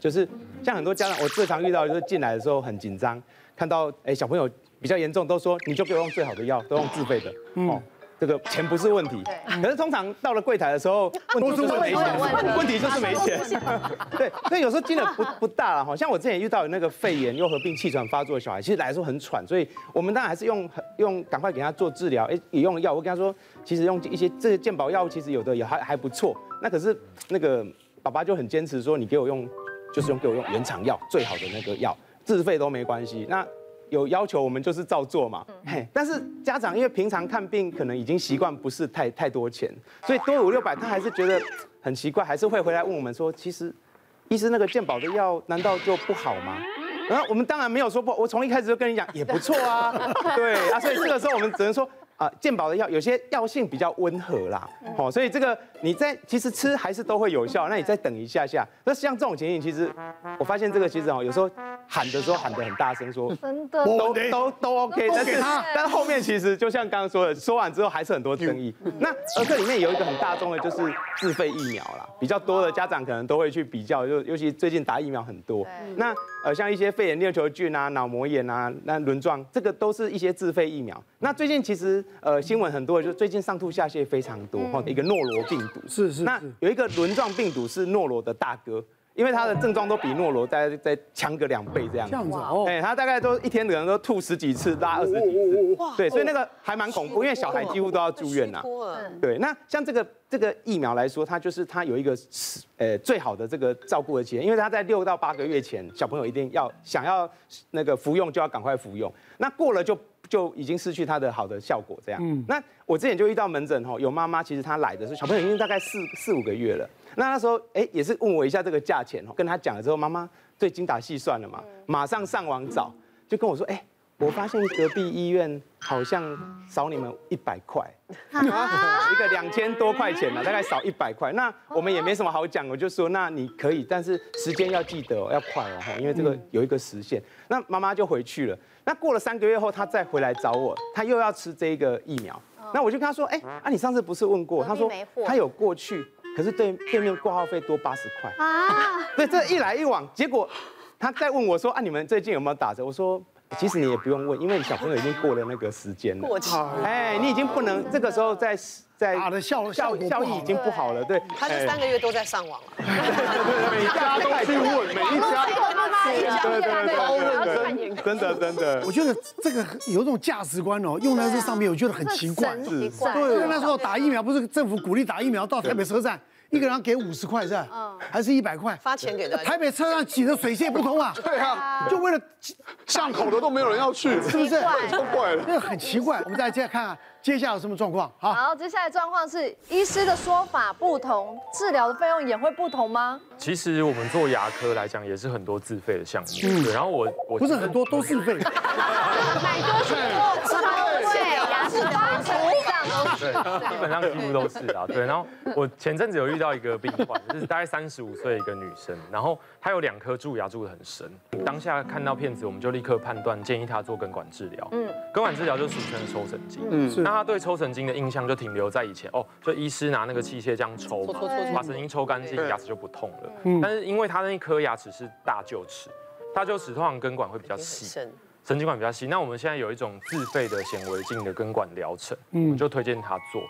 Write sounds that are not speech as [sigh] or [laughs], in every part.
就是像很多家长，我最常遇到就是进来的时候很紧张，看到哎小朋友比较严重，都说你就给我用最好的药，都用自费的，哦。这个钱不是问题，可是通常到了柜台的时候，问题就是没钱，问题就是没钱。[laughs] 对，所以有时候金额不不大了哈。像我之前遇到有那个肺炎又合并气喘发作的小孩，其实来的时候很喘，所以我们当然还是用用赶快给他做治疗。哎，也用了药，我跟他说，其实用一些这些健保药物，其实有的也还还不错。那可是那个爸爸就很坚持说，你给我用，就是用给我用原厂药最好的那个药，自费都没关系。那有要求，我们就是照做嘛。嘿，但是家长因为平常看病可能已经习惯不是太太多钱，所以多五六百他还是觉得很奇怪，还是会回来问我们说，其实医师那个健保的药难道就不好吗？然后我们当然没有说不，我从一开始就跟你讲也不错啊。[laughs] 对啊，所以这个时候我们只能说。啊，健保的药有些药性比较温和啦，哦，所以这个你在其实吃还是都会有效，那你再等一下下。那像这种情形，其实我发现这个其实哦，有时候喊的时候喊得很大声，说真的都都都 OK，但是但后面其实就像刚刚说的，说完之后还是很多争议。那而这里面有一个很大众的，就是自费疫苗啦，比较多的家长可能都会去比较，就尤其最近打疫苗很多。那呃像一些肺炎链球菌啊、脑膜炎啊、那轮状，这个都是一些自费疫苗。那最近其实。呃，新闻很多，就最近上吐下泻非常多，哈，一个诺罗病毒，是是，是。那有一个轮状病毒是诺罗的大哥，因为他的症状都比诺罗再再强个两倍这样子。这样子哦。哎，他大概都一天可能都吐十几次，拉二十几次。哇。对，所以那个还蛮恐怖，因为小孩几乎都要住院呐。对，那像这个这个疫苗来说，它就是它有一个呃最好的这个照顾的期间，因为他在六到八个月前，小朋友一定要想要那个服用就要赶快服用，那过了就。就已经失去它的好的效果，这样。嗯。那我之前就遇到门诊吼，有妈妈其实她来的是小朋友已经大概四四五个月了。那那时候哎也是问我一下这个价钱哦，跟她讲了之后，妈妈最精打细算了嘛，马上上网找，就跟我说哎，我发现隔壁医院好像少你们一百块，[laughs] [laughs] 一个两千多块钱嘛，大概少一百块。那我们也没什么好讲，我就说那你可以，但是时间要记得哦，要快哦，因为这个有一个时限。那妈妈就回去了。那过了三个月后，她再回来找我，她又要吃这个疫苗。那我就跟她说，哎，啊，你上次不是问过？她说她有过去，可是对对面挂号费多八十块啊。[laughs] 对，这一来一往，结果他再问我说，啊，你们最近有没有打折？我说，其实你也不用问，因为你小朋友已经过了那个时间了。过期。哎，你已经不能这个时候再。在打的效效效益已经不好了，对，他这三个月都在上网了，对对对，每家都去问，每一家都对对对，真的真的，我觉得这个有种价值观哦，用在这上面我觉得很奇怪，是，对，因为那时候打疫苗不是政府鼓励打疫苗，到台北车站一个人给五十块是吧？还是一百块？发钱给他。台北车上挤得水泄不通啊，[laughs] 对啊，就为了巷口的都没有人要去，是不是？超怪了，那个很奇怪，我们再接着看看。接下来有什么状况？好，好，接下来状况是医师的说法不同，治疗的费用也会不同吗？其实我们做牙科来讲，也是很多自费的项目。嗯，然后我我不是很多都自费，[laughs] 买多是多，对，牙齿拔除这样对，[laughs] 基本上几乎都是啊。对，然后我前阵子有遇到一个病患，就是大概三十五岁一个女生，然后她有两颗蛀牙蛀得很深。当下看到片子，我们就立刻判断，建议她做根管治疗。嗯，根管治疗就俗称抽神经。嗯，是。那她对抽神经的印象就停留在以前哦，就医师拿那个器械这样抽嘛，把神经抽干净，牙齿就不痛了。嗯，但是因为她那一颗牙齿是大臼齿，大臼齿通常根管会比较细，神经管比较细。那我们现在有一种自费的显微镜的根管疗程，嗯，我就推荐他做。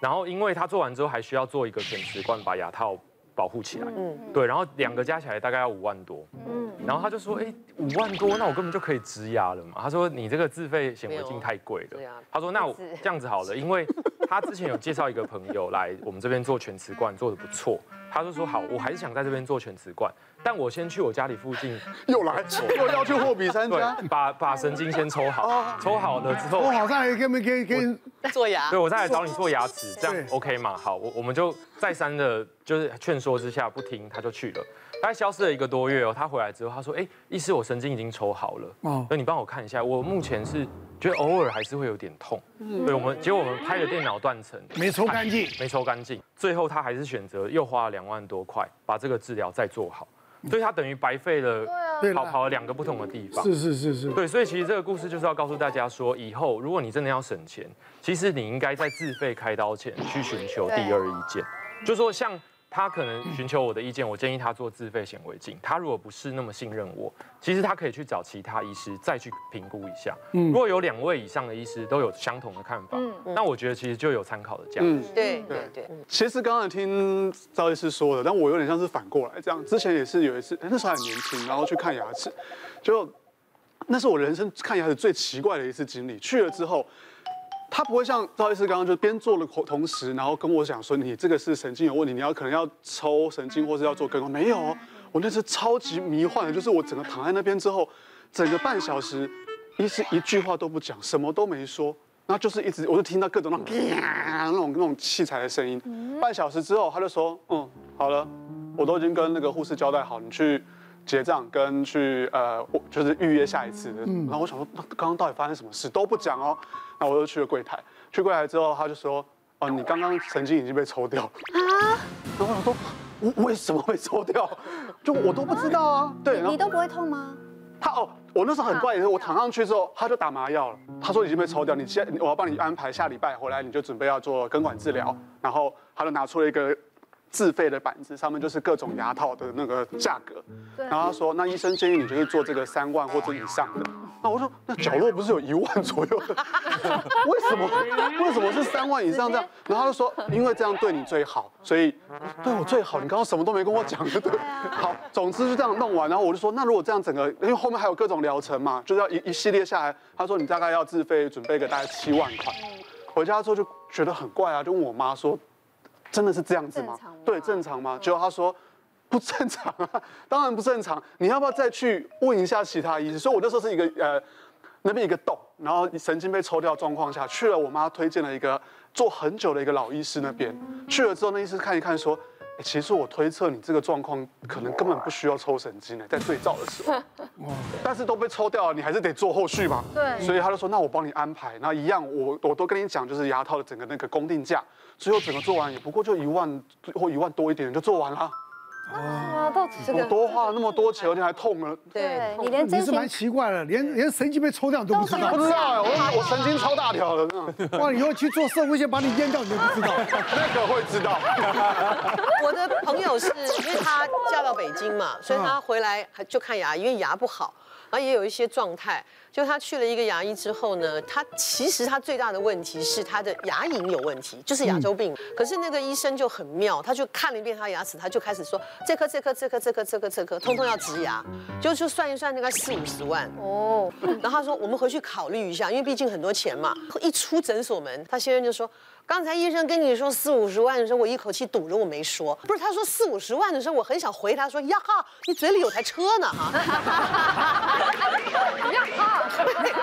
然后因为他做完之后还需要做一个全瓷冠把牙套保护起来，嗯，对，然后两个加起来大概要五万多，嗯，然后他就说，哎，五万多，那我根本就可以植牙了嘛。他说你这个自费显微镜太贵了，他说那我这样子好了，因为他之前有介绍一个朋友来我们这边做全瓷冠，做的不错，他就说好，我还是想在这边做全瓷冠。但我先去我家里附近，又来，又要去货比三家，把把神经先抽好，抽好了之后，抽好再来给没给给 [laughs] 做牙，对，我再来找你做牙齿，这样 OK 吗？好，我我们就再三的，就是劝说之下不听，他就去了。大概消失了一个多月哦，他回来之后，他说，哎，医师，我神经已经抽好了，哦，那你帮我看一下，我目前是觉得偶尔还是会有点痛，对，我们结果我们拍了电脑断层，没抽干净，没抽干净，最后他还是选择又花了两万多块把这个治疗再做好。所以他等于白费了，跑跑了两个不同的地方。是是是是。对，所以其实这个故事就是要告诉大家说，以后如果你真的要省钱，其实你应该在自费开刀前去寻求第二意见。就说像他可能寻求我的意见，我建议他做自费显微镜。他如果不是那么信任我，其实他可以去找其他医师再去评估一下。嗯如果有两位以上的医师都有相同的看法，嗯那我觉得其实就有参考的价值。对对对。其实刚才听赵医师说的，但我有点像是反过来这样。之前也是有一次，那时候还很年轻，然后去看牙齿，就那是我人生看牙齿最奇怪的一次经历。去了之后。他不会像赵医师刚刚就边做的同时，然后跟我讲说，你这个是神经有问题，你要可能要抽神经或是要做根管。没有，我那次超级迷幻的，就是我整个躺在那边之后，整个半小时，医师一句话都不讲，什么都没说，然后就是一直我就听到各种那种那种那种器材的声音。半小时之后，他就说，嗯，好了，我都已经跟那个护士交代好，你去结账跟去呃，就是预约下一次的。然后我想说，那刚刚到底发生什么事都不讲哦。那我就去了柜台，去柜台之后，他就说：“哦，你刚刚神经已经被抽掉了。”啊！然后我说：“我为什么会抽掉？就我都不知道啊。”对，你都不会痛吗？他哦，我那时候很怪，也是我躺上去之后，他就打麻药了。他说已经被抽掉，你现我要帮你安排下礼拜回来，你就准备要做根管治疗。然后他就拿出了一个自费的板子，上面就是各种牙套的那个价格。然后他说：“那医生建议你就是做这个三万或者以上的。”那我说，那角落不是有一万左右的？[laughs] 为什么？为什么是三万以上这样？然后他就说，因为这样对你最好，所以对我最好。你刚刚什么都没跟我讲，对不对？好，总之就这样弄完。然后我就说，那如果这样整个，因为后面还有各种疗程嘛，就是要一一系列下来。他说你大概要自费准备个大概七万块。回家之后就觉得很怪啊，就问我妈说，真的是这样子吗？对，正常吗？结果他说。不正常啊，[laughs] 当然不正常。你要不要再去问一下其他医生？所以我那时候是一个呃，那边一个洞，然后神经被抽掉状况下去了。我妈推荐了一个做很久的一个老医师那边，去了之后，那医师看一看说，欸，其实我推测你这个状况可能根本不需要抽神经呢，在最早的时候，但是都被抽掉了，你还是得做后续嘛。对，所以他就说，那我帮你安排。那一样，我我都跟你讲，就是牙套的整个那个公定价，最后整个做完也不过就一万或一万多一点就做完了。啊，到这个我多花了那么多钱，而且还痛了。对，你连真你是蛮奇怪的，连连神经被抽掉你都不知道。不知道，我我神经超大条的。[laughs] 哇，以后去做社会线把你淹掉你都不知道。[laughs] 那个会知道。[laughs] 我的朋友是因为他嫁到北京嘛，所以他回来就看牙，因为牙不好，然后也有一些状态。就他去了一个牙医之后呢，他其实他最大的问题是他的牙龈有问题，就是牙周病。可是那个医生就很妙，他就看了一遍他牙齿，他就开始说这颗这颗这颗这颗这颗这颗，通通要植牙，就就算一算大概四五十万哦。然后他说我们回去考虑一下，因为毕竟很多钱嘛。一出诊所门，他先生就说。刚才医生跟你说四五十万的时候，我一口气堵着我没说。不是，他说四五十万的时候，我很想回他说呀哈，你嘴里有台车呢哈。[laughs] 呀哈。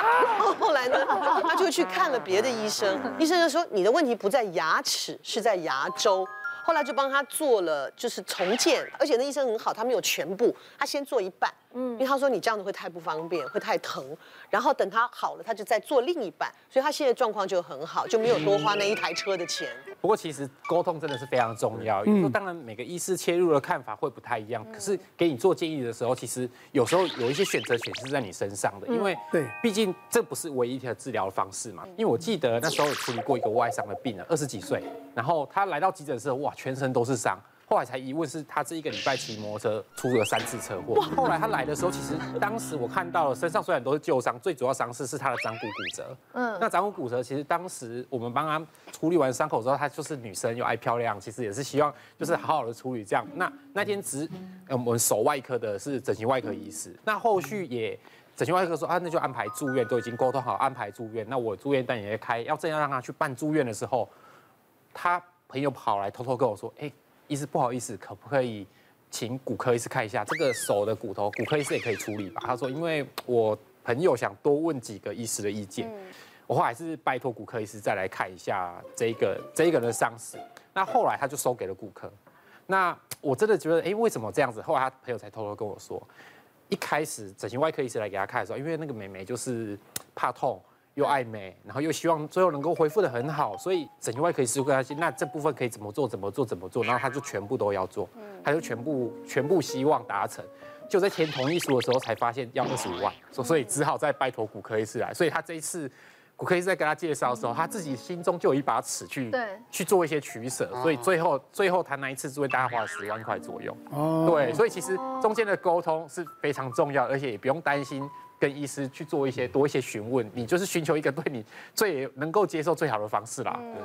[laughs] 后来呢，他就去看了别的医生，医生就说你的问题不在牙齿，是在牙周。后来就帮他做了，就是重建，而且那医生很好，他没有全部，他先做一半，嗯，因为他说你这样子会太不方便，会太疼，然后等他好了，他就再做另一半，所以他现在状况就很好，就没有多花那一台车的钱。不过其实沟通真的是非常重要，因为当然每个医师切入的看法会不太一样，可是给你做建议的时候，其实有时候有一些选择权是在你身上的，因为对，毕竟这不是唯一的治疗方式嘛。因为我记得那时候有处理过一个外伤的病人，二十几岁，然后他来到急诊室，哇。全身都是伤，后来才疑问是他这一个礼拜骑摩托车出了三次车祸。后来他来的时候，其实当时我看到了身上虽然都是旧伤，最主要伤势是他的掌骨骨折。嗯，那掌骨骨折其实当时我们帮他处理完伤口之后，他就是女生又爱漂亮，其实也是希望就是好好的处理这样。那那天只我们手外科的是整形外科医师，那后续也整形外科说啊，那就安排住院，都已经沟通好安排住院。那我住院单也开，要正要让他去办住院的时候，他。朋友跑来偷偷跟我说：“哎，医师不好意思，可不可以请骨科医师看一下这个手的骨头？骨科医师也可以处理吧？”他说：“因为我朋友想多问几个医师的意见，我后来是拜托骨科医师再来看一下这个这一个人的伤势。那后来他就收给了骨科。那我真的觉得，哎，为什么这样子？后来他朋友才偷偷跟我说，一开始整形外科医师来给他看的时候，因为那个美眉就是怕痛。”又爱美，然后又希望最后能够恢复的很好，所以整形外科医师会跟他说，那这部分可以怎么做？怎么做？怎么做？然后他就全部都要做，他就全部全部希望达成，就在填同意书的时候才发现要二十五万，所所以只好再拜托骨科医师来。所以他这一次骨科医师在跟他介绍的时候，他自己心中就有一把尺去对去做一些取舍，所以最后最后谈那一次只会大概花了十万块左右。哦，对，所以其实中间的沟通是非常重要，而且也不用担心跟医师去做一些多一些询问，你就是寻求一个对你最能够接受最好的方式啦。嗯，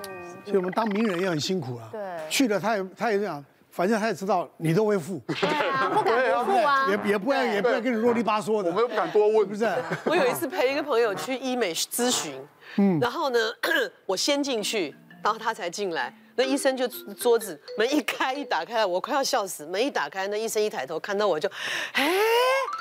所以我们当名人也很辛苦啊。对，去了他也他也这样。反正他也知道你都会付，对啊，不敢不付啊，[laughs] 也也不爱也不爱跟你啰里吧嗦的，我们又不敢多问，不是？[laughs] 我有一次陪一个朋友去医美咨询，嗯，然后呢，我先进去，然后他才进来，那医生就桌子门一开一打开，我快要笑死，门一打开，那医生一抬头看到我就，哎，